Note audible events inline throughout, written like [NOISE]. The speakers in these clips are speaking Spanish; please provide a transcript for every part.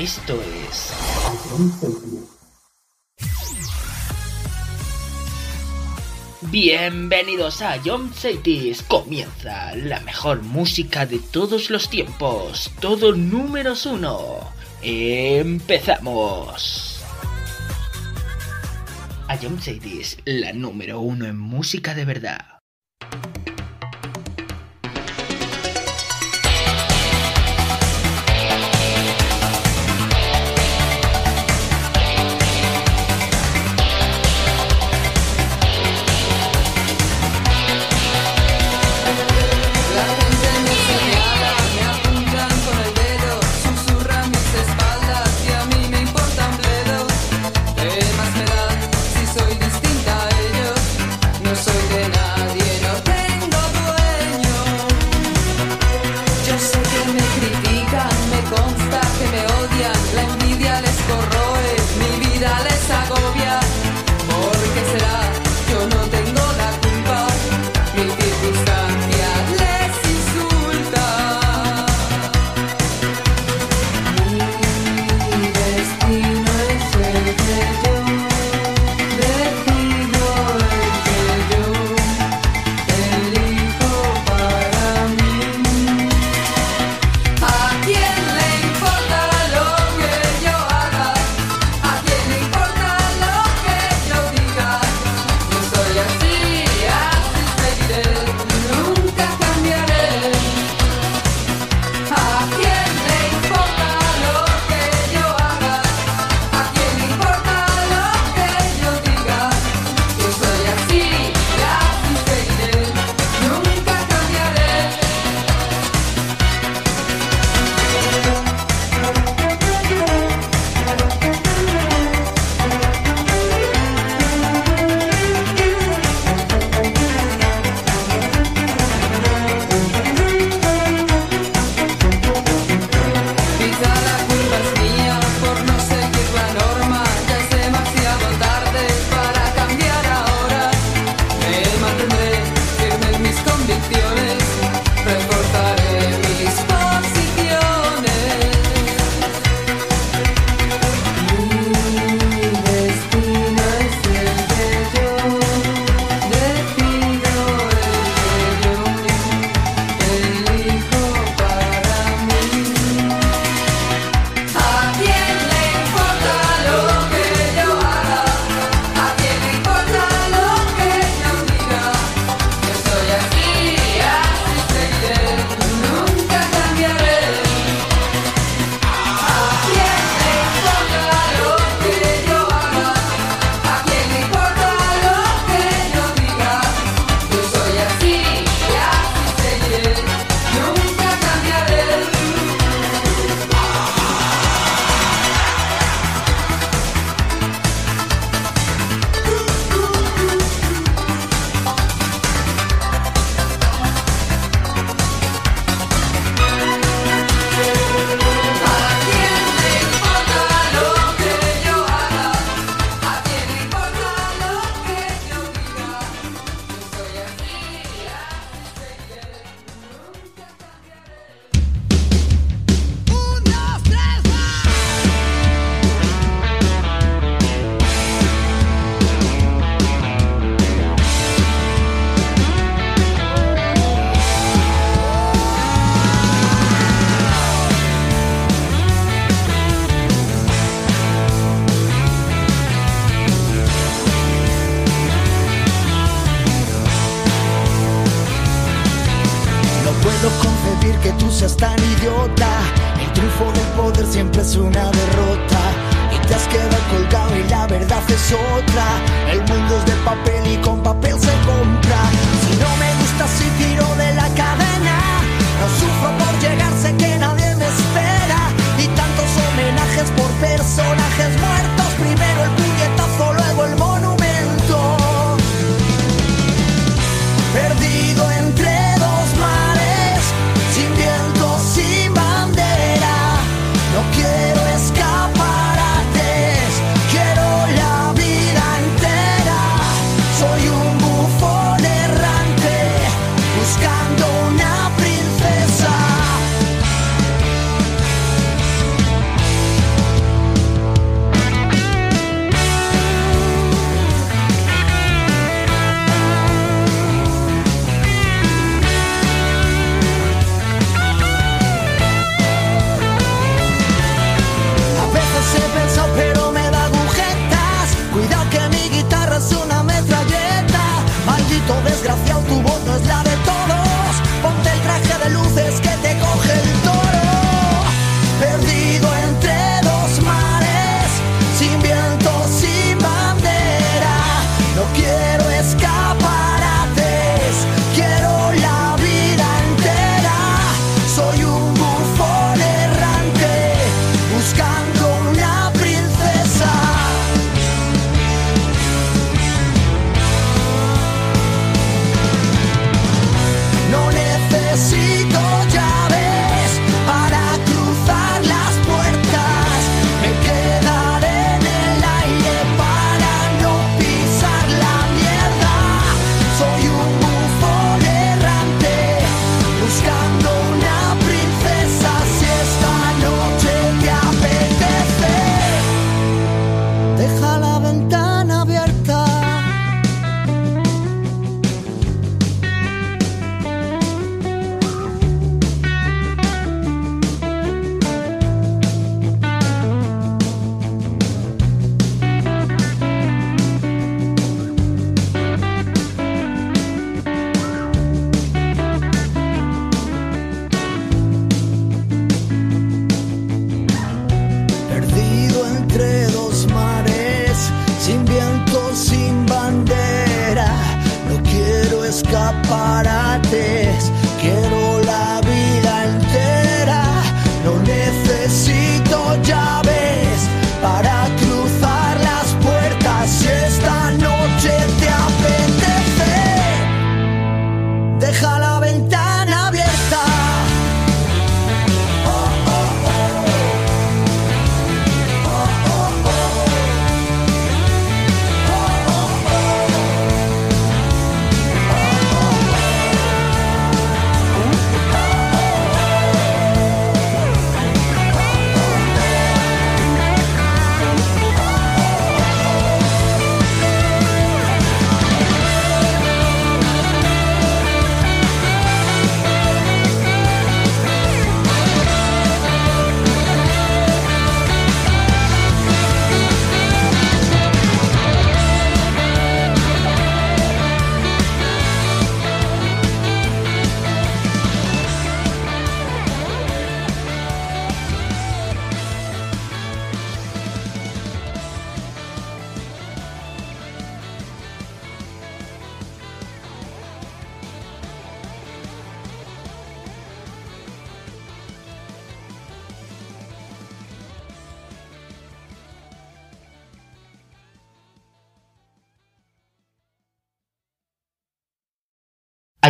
Esto es Bienvenidos a John Cities. Comienza la mejor música de todos los tiempos. Todo números uno. Empezamos. A John Cities, la número uno en música de verdad.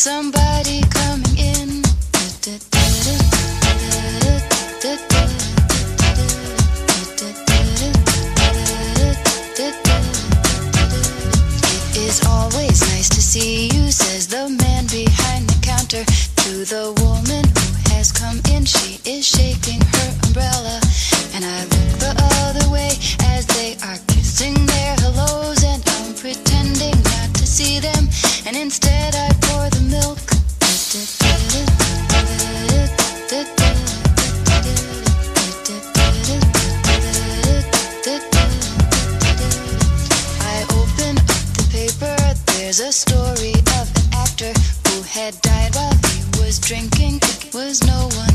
Somebody coming in. It is always nice to see you, says the man behind the counter to the woman who has come in. She is shaking her umbrella. had died while he was drinking. Was no one.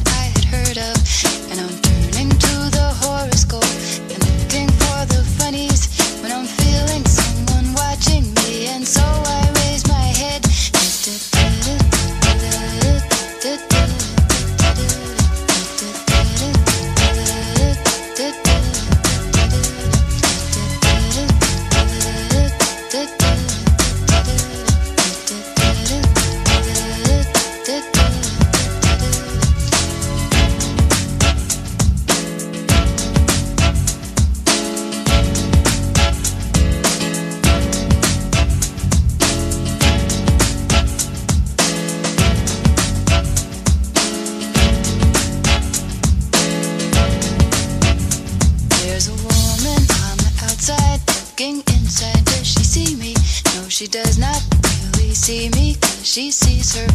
She sees her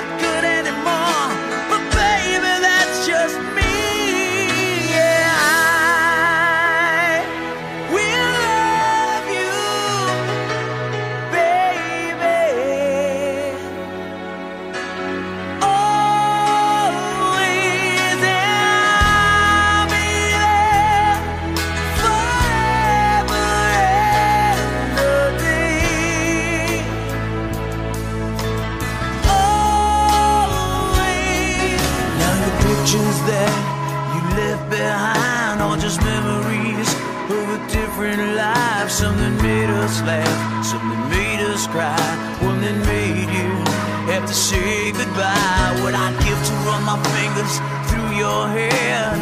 cry, that made you have to say goodbye. What I'd give to run my fingers through your hair,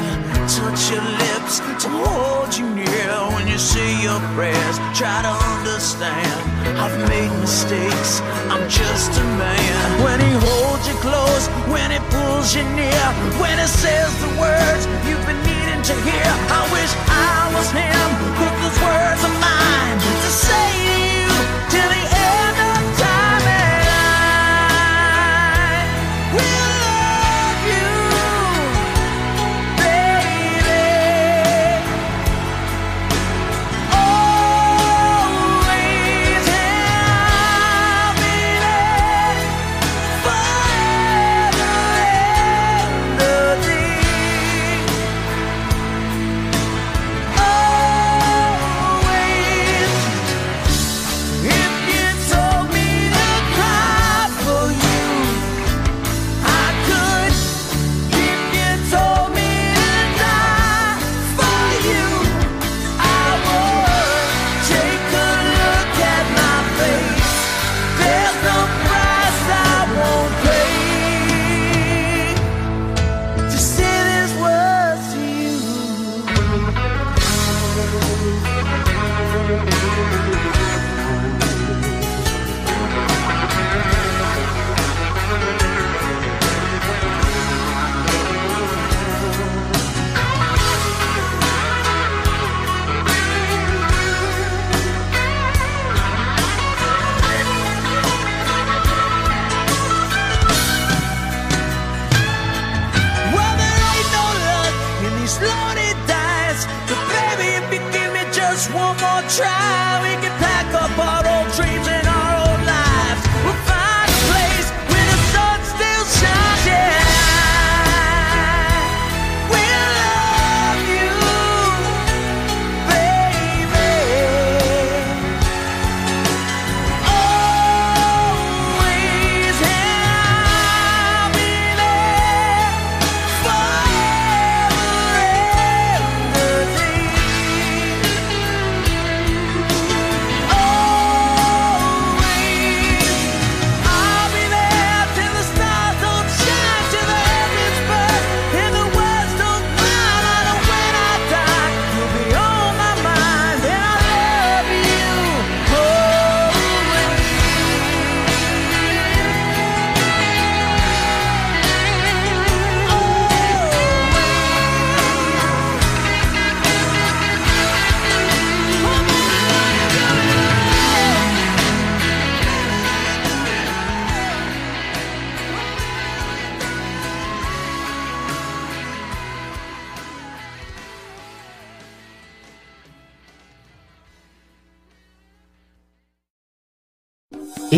touch your lips to hold you near when you say your prayers. Try to understand, I've made mistakes. I'm just a man. When he holds you close, when he pulls you near, when he says the words you've been needing to hear. I wish I was him, but those words are mine to say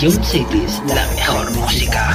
Ion Cities, la mejor música.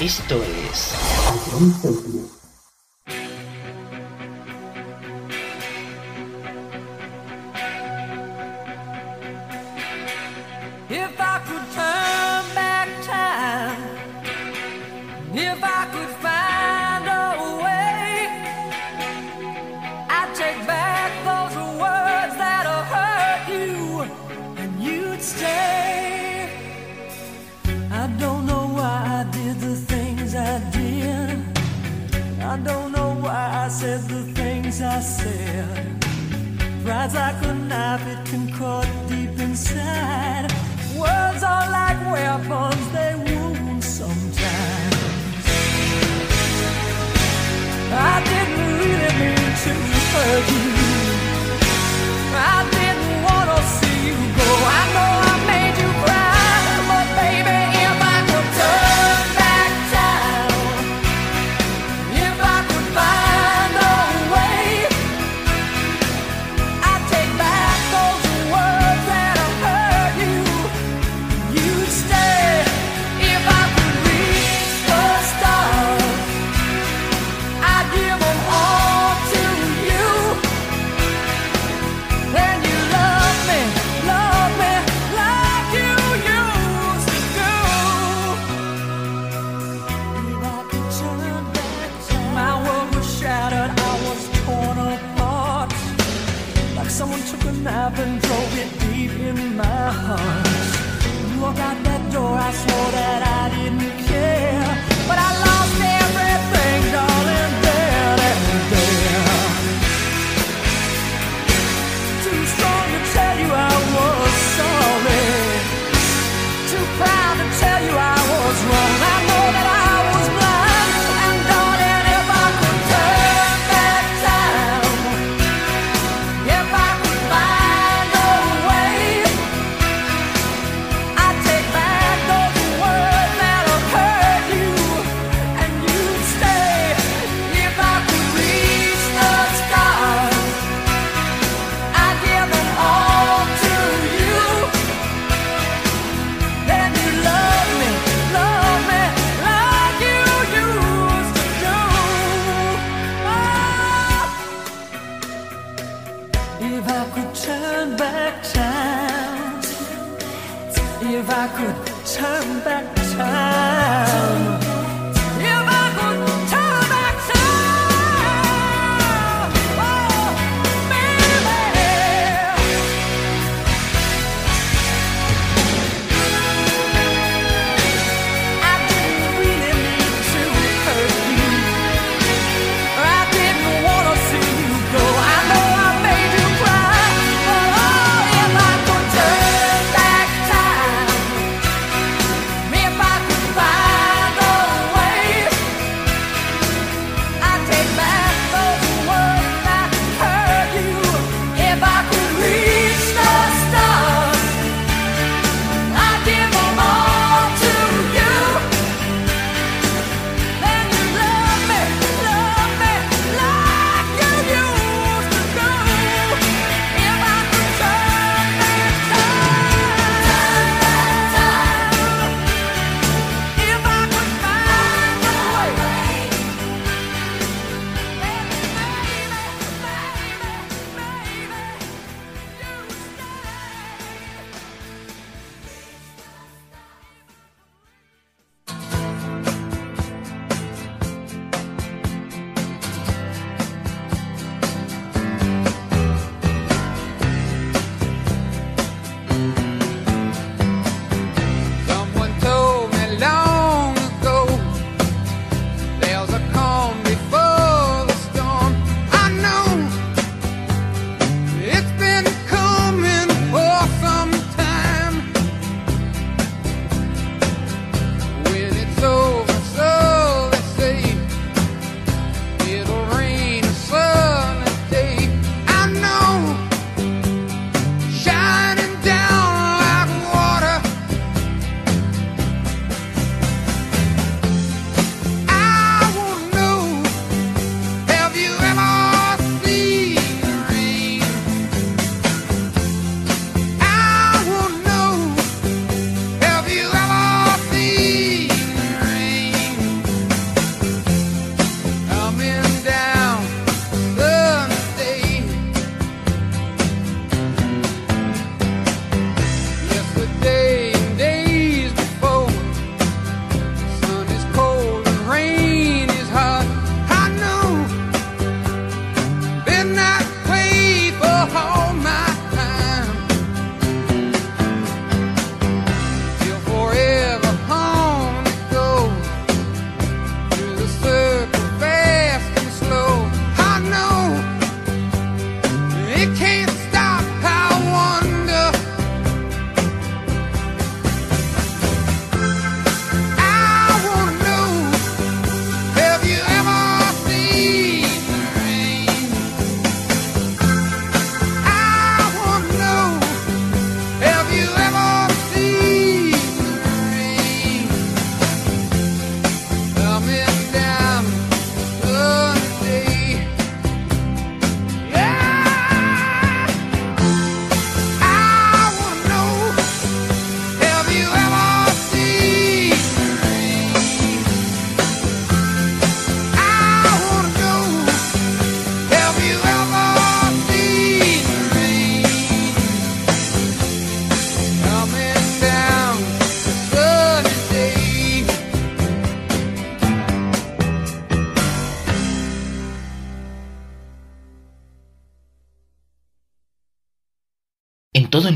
Esto es. I said. Like a knife, it can cut deep inside. Words are like weapons, they wound sometimes. I didn't really mean to hurt you. I didn't want to see you go. I know.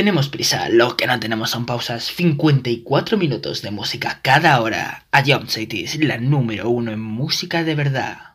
Tenemos prisa, lo que no tenemos son pausas. 54 minutos de música cada hora. A Jump Cities, la número uno en música de verdad.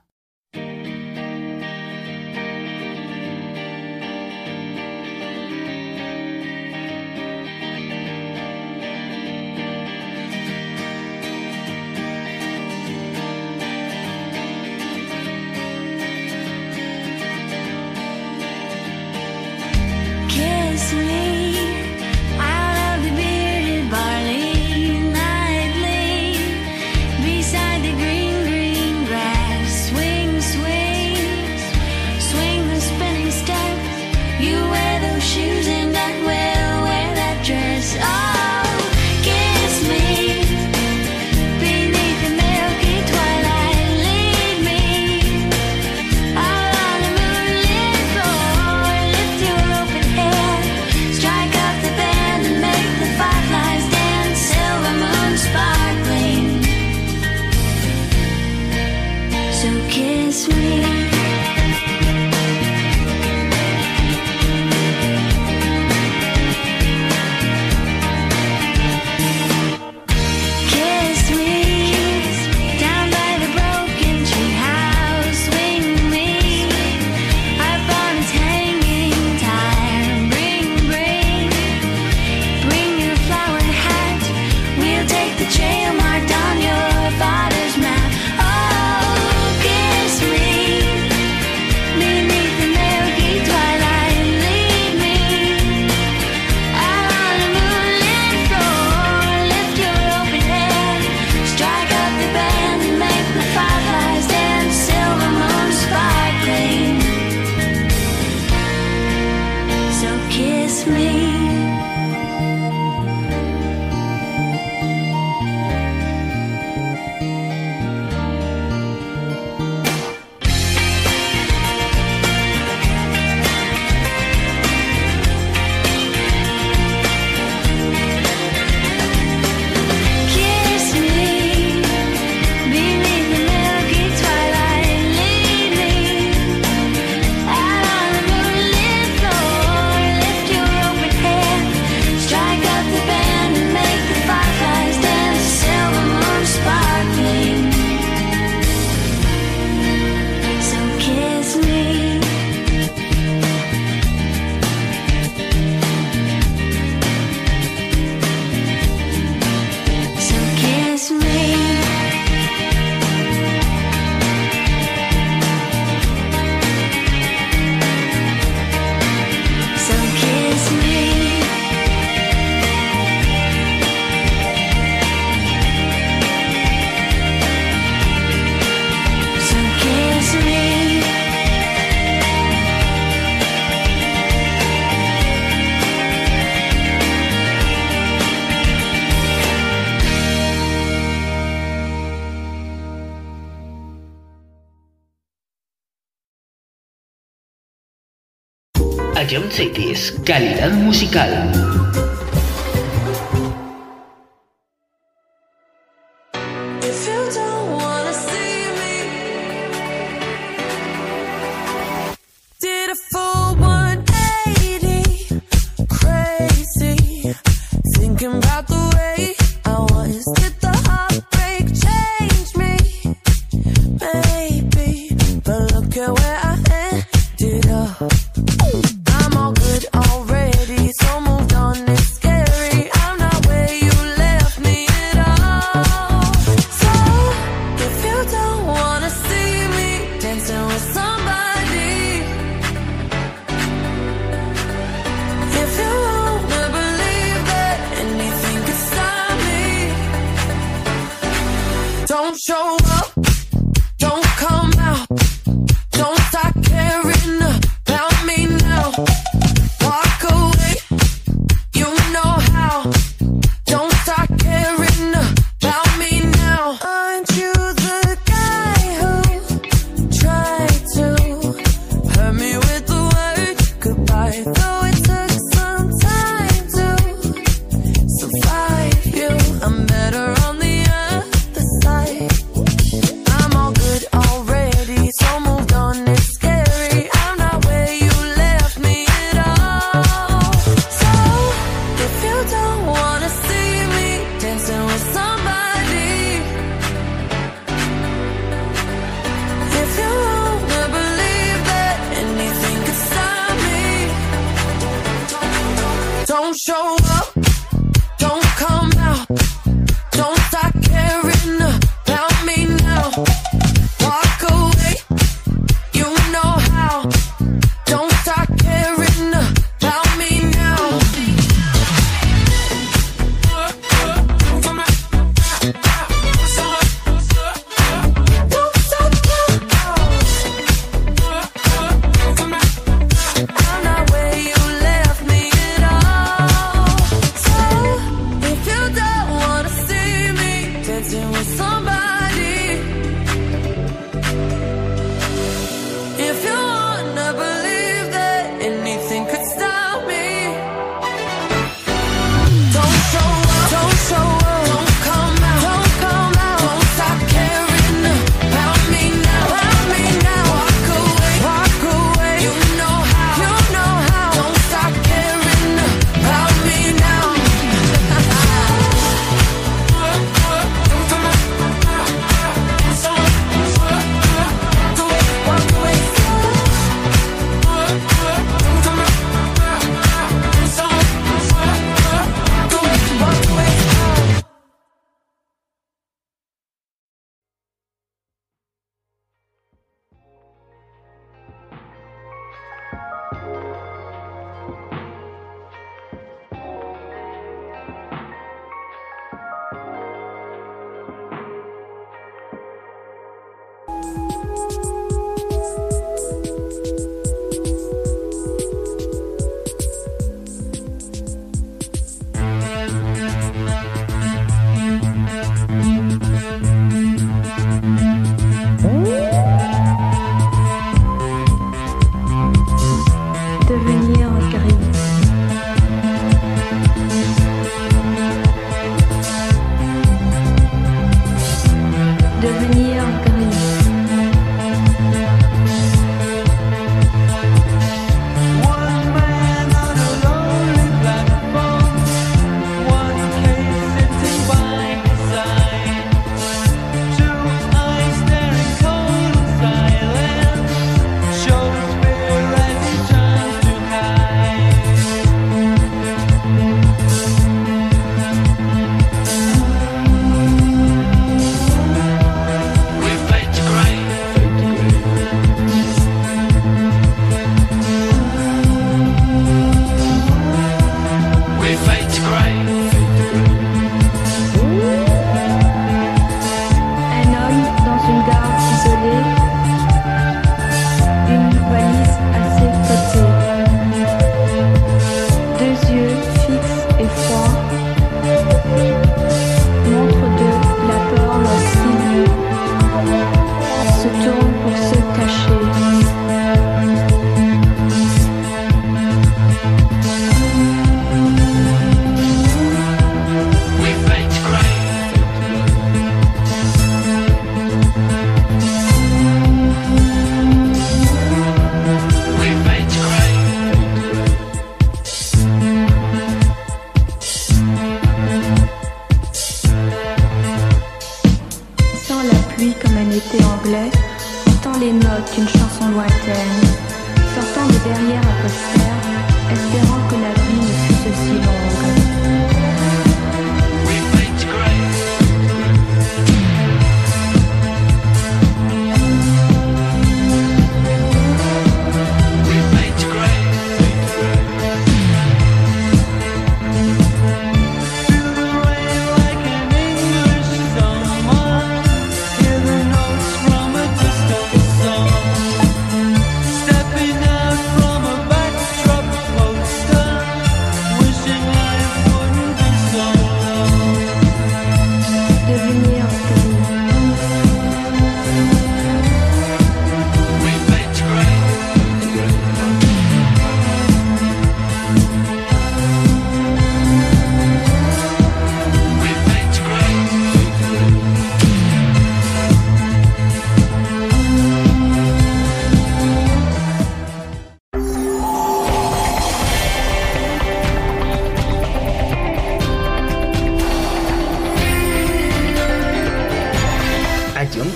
Calidad musical.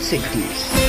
60s.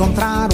Encontrar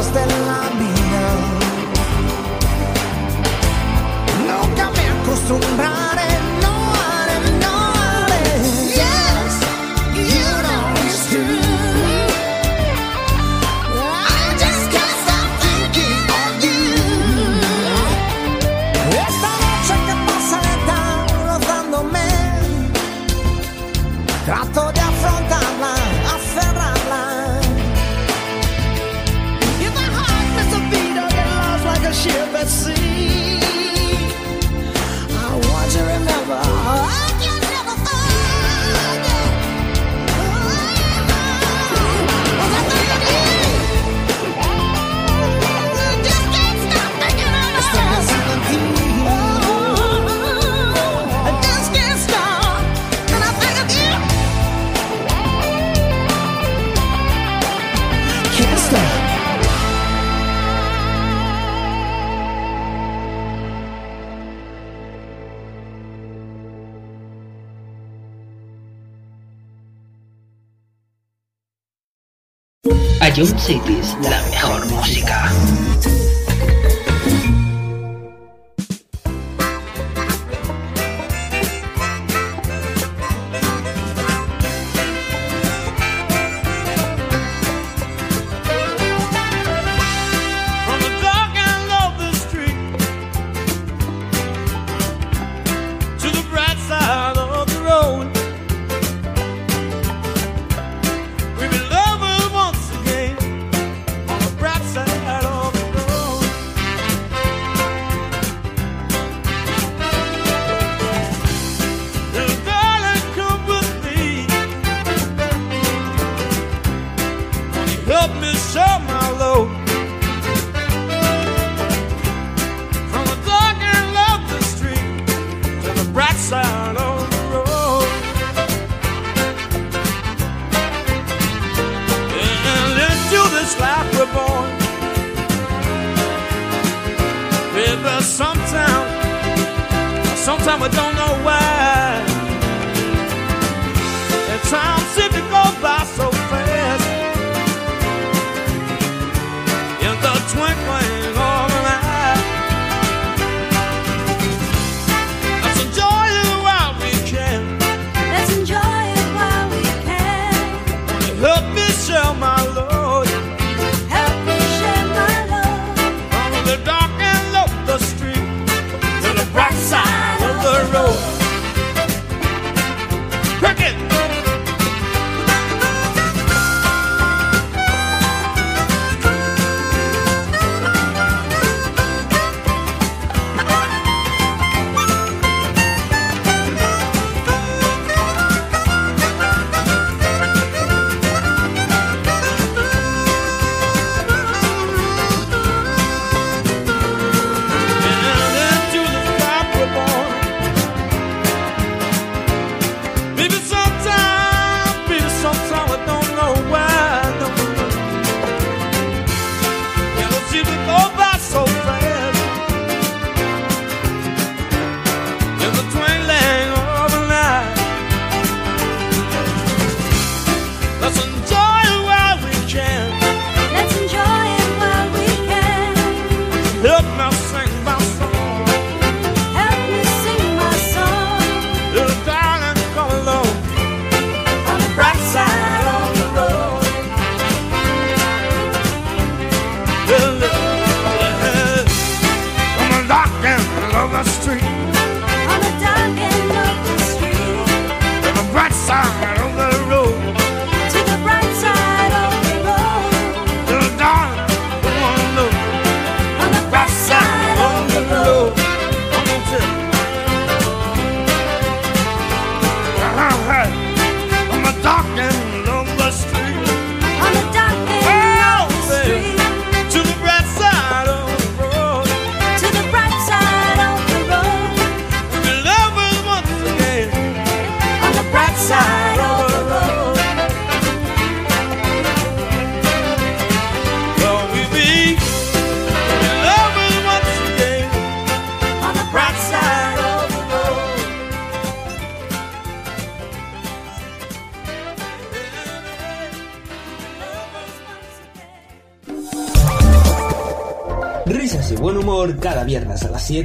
cosas de la. Club Cities, la mejor música.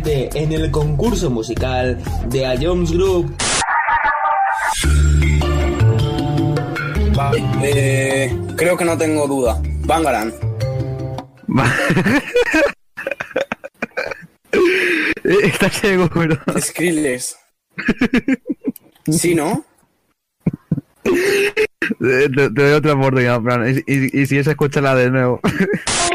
en el concurso musical de A Jones Group. Eh, creo que no tengo duda. Bangaran. [LAUGHS] Eh, está seguro. Skrillex. [LAUGHS] ¿Sí, no? Eh, te, doy otra oportunidad, Fran. Y, y, y si es, escúchala de nuevo. [LAUGHS]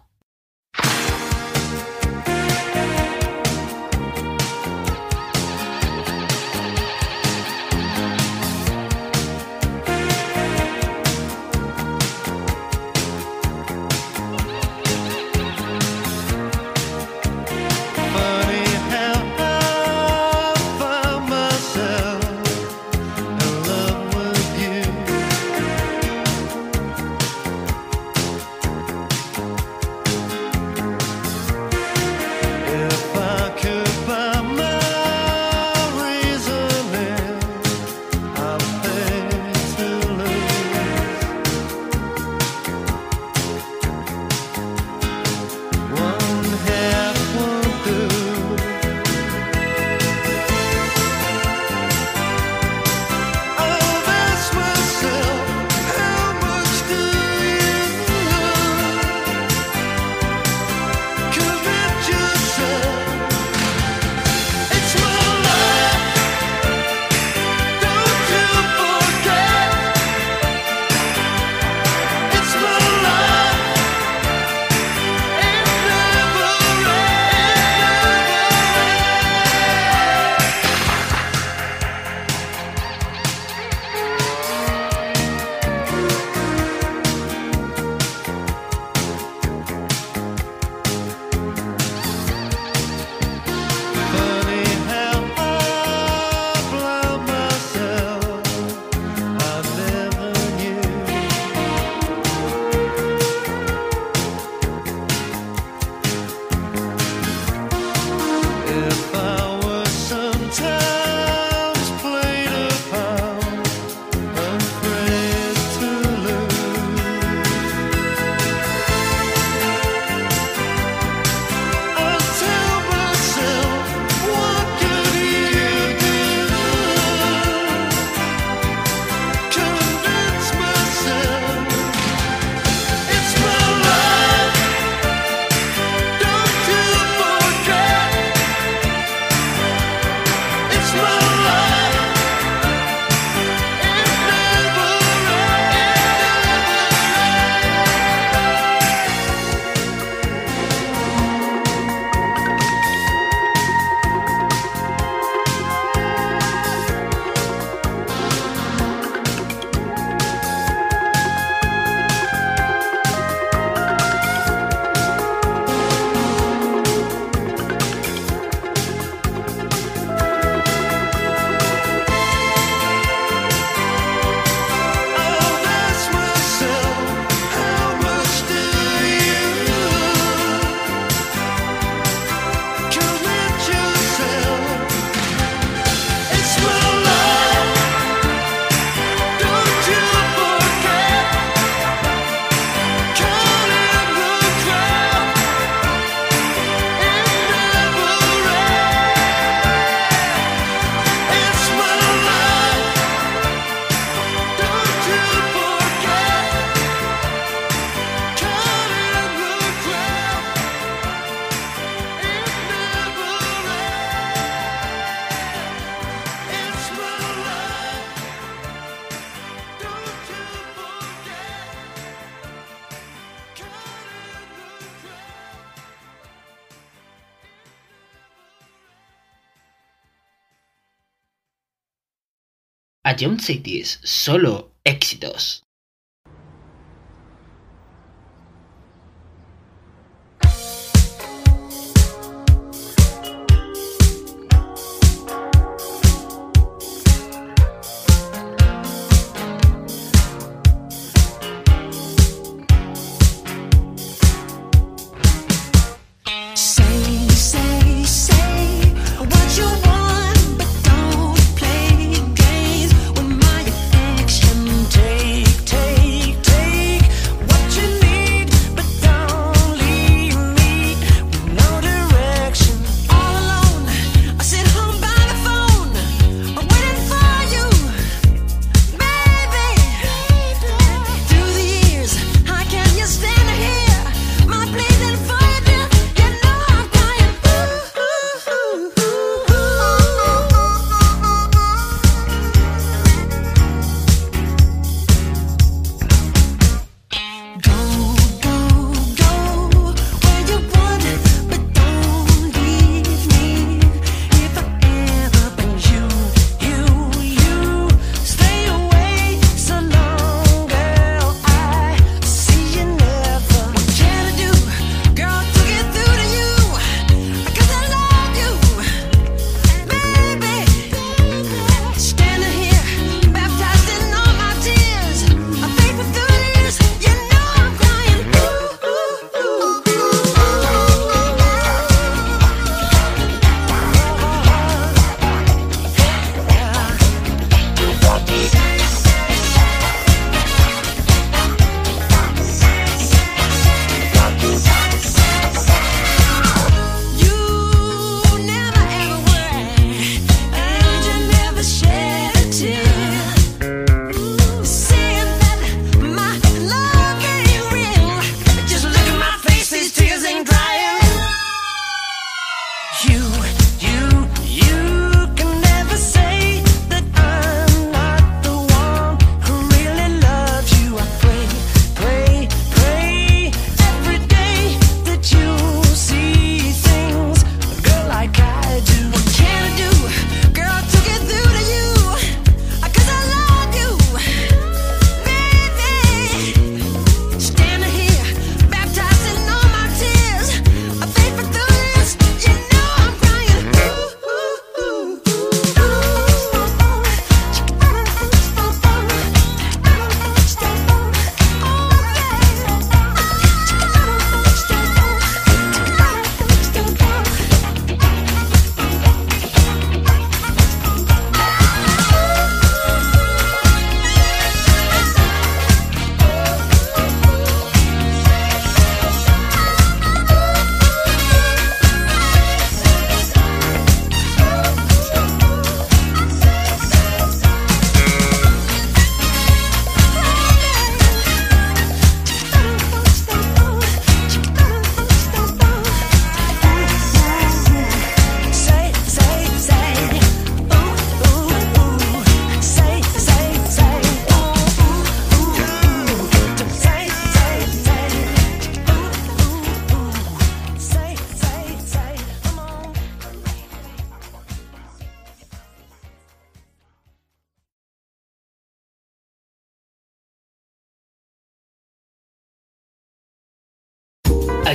A Ion Cities, solo éxitos.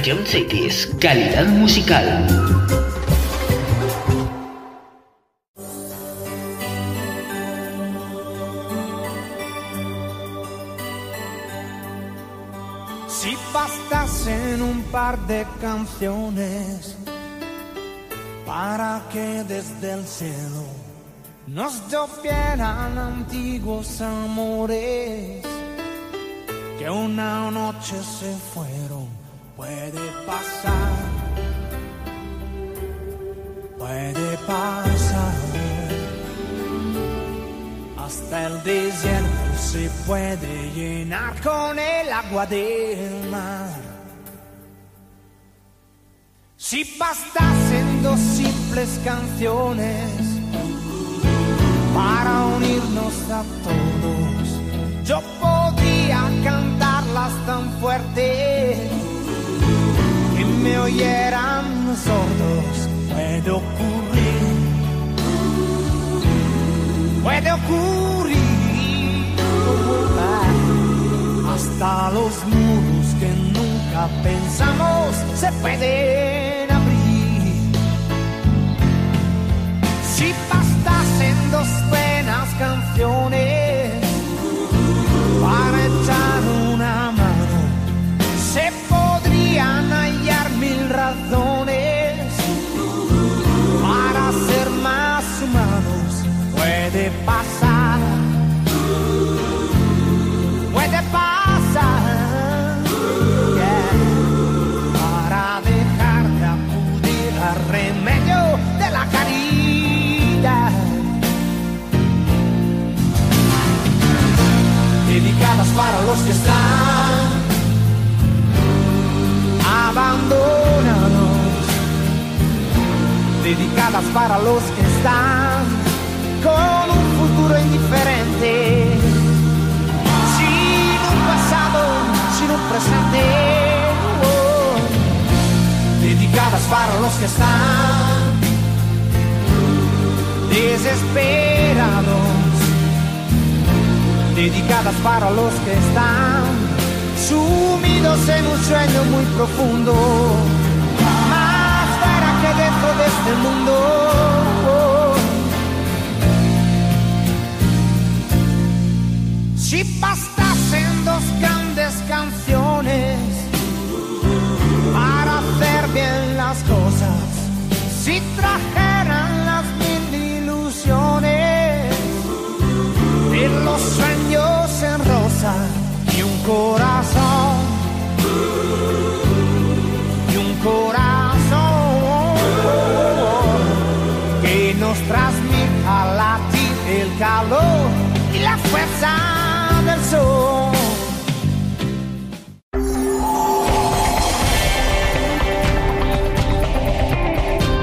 Ion Cities, calidad musical. Si bastasen un par de canciones para que desde el cielo nos llovieran antiguos amores que una noche se fueron, puede pasar, puede pasar. Hasta el desierto se puede llenar con el agua del mar. Si bastasen dos simples canciones para unirnos a todos, yo podría cantarlas tan fuerte me oyeran sordos. Puede ocurrir puede ocurrir. Hasta los muros que nunca pensamos se pueden abrir. Si bastasen dos buenas canciones para los que están abandonados, dedicadas para los que están con un futuro indiferente, sin un pasado, sin un presente, oh. dedicadas para los que están desesperados, dedicadas para los que están sumidos en un sueño muy profundo, más para que dentro de este mundo. Si pasa Cora.